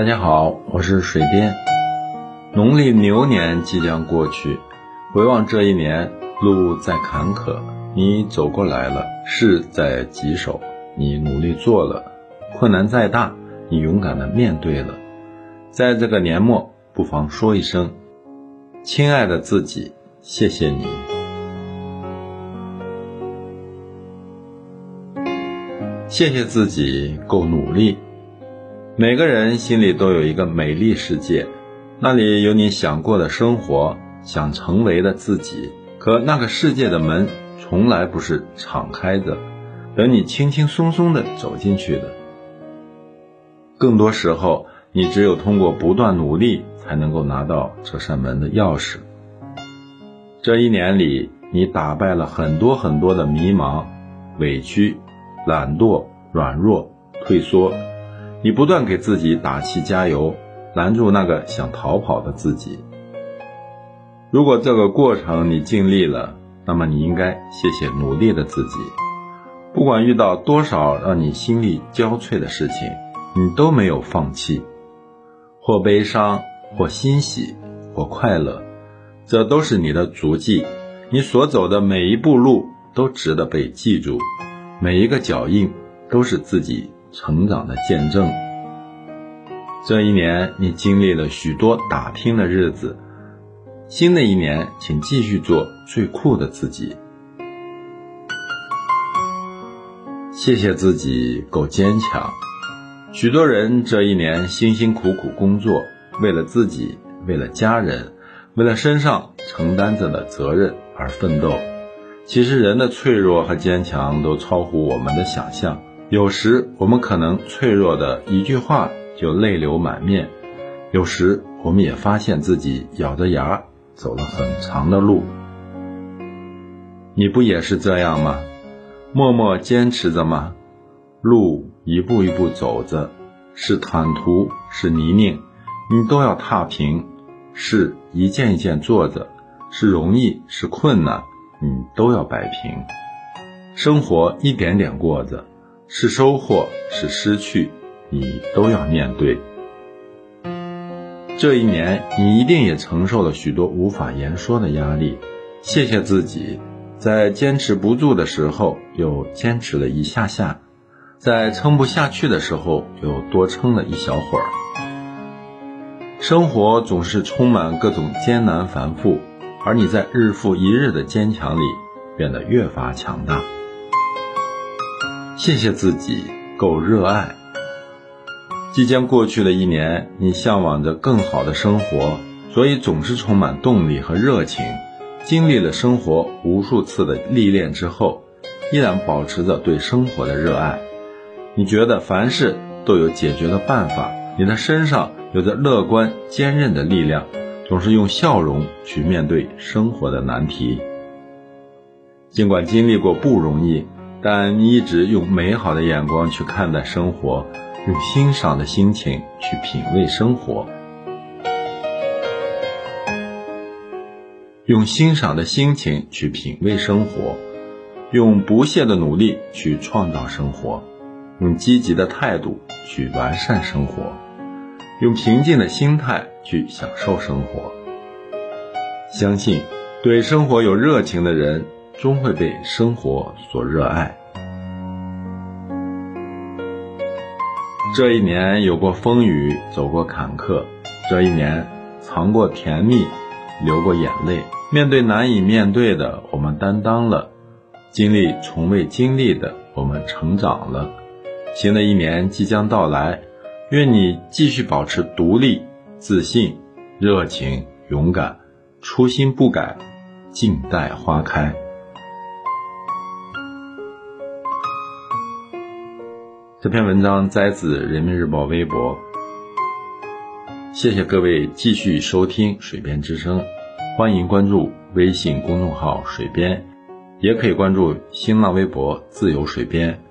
大家好，我是水边。农历牛年即将过去，回望这一年，路再坎坷，你走过来了；事在棘手，你努力做了；困难再大，你勇敢的面对了。在这个年末，不妨说一声：“亲爱的自己，谢谢你。”谢谢自己够努力。每个人心里都有一个美丽世界，那里有你想过的生活，想成为的自己。可那个世界的门从来不是敞开的，等你轻轻松松的走进去的。更多时候，你只有通过不断努力，才能够拿到这扇门的钥匙。这一年里，你打败了很多很多的迷茫、委屈。懒惰、软弱、退缩，你不断给自己打气加油，拦住那个想逃跑的自己。如果这个过程你尽力了，那么你应该谢谢努力的自己。不管遇到多少让你心力交瘁的事情，你都没有放弃，或悲伤，或欣喜，或快乐，这都是你的足迹。你所走的每一步路都值得被记住。每一个脚印都是自己成长的见证。这一年，你经历了许多打拼的日子。新的一年，请继续做最酷的自己。谢谢自己够坚强。许多人这一年辛辛苦苦工作，为了自己，为了家人，为了身上承担着的责任而奋斗。其实人的脆弱和坚强都超乎我们的想象。有时我们可能脆弱的一句话就泪流满面，有时我们也发现自己咬着牙走了很长的路。你不也是这样吗？默默坚持着吗？路一步一步走着，是坦途是泥泞，你都要踏平；是一件一件做着，是容易是困难。你都要摆平，生活一点点过着，是收获是失去，你都要面对。这一年，你一定也承受了许多无法言说的压力。谢谢自己，在坚持不住的时候又坚持了一下下，在撑不下去的时候又多撑了一小会儿。生活总是充满各种艰难繁复。而你在日复一日的坚强里，变得越发强大。谢谢自己够热爱。即将过去的一年，你向往着更好的生活，所以总是充满动力和热情。经历了生活无数次的历练之后，依然保持着对生活的热爱。你觉得凡事都有解决的办法，你的身上有着乐观坚韧的力量。总是用笑容去面对生活的难题。尽管经历过不容易，但你一直用美好的眼光去看待生活，用欣赏的心情去品味生活，用欣赏的心情去品味生活，用不懈的努力去创造生活，用积极的态度去完善生活。用平静的心态去享受生活，相信对生活有热情的人，终会被生活所热爱。这一年有过风雨，走过坎坷；这一年尝过甜蜜，流过眼泪。面对难以面对的，我们担当了；经历从未经历的，我们成长了。新的一年即将到来。愿你继续保持独立、自信、热情、勇敢，初心不改，静待花开。这篇文章摘自人民日报微博。谢谢各位继续收听《水边之声》，欢迎关注微信公众号“水边”，也可以关注新浪微博“自由水边”，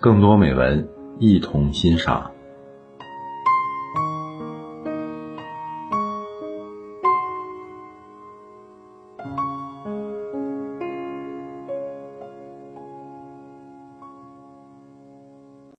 更多美文一同欣赏。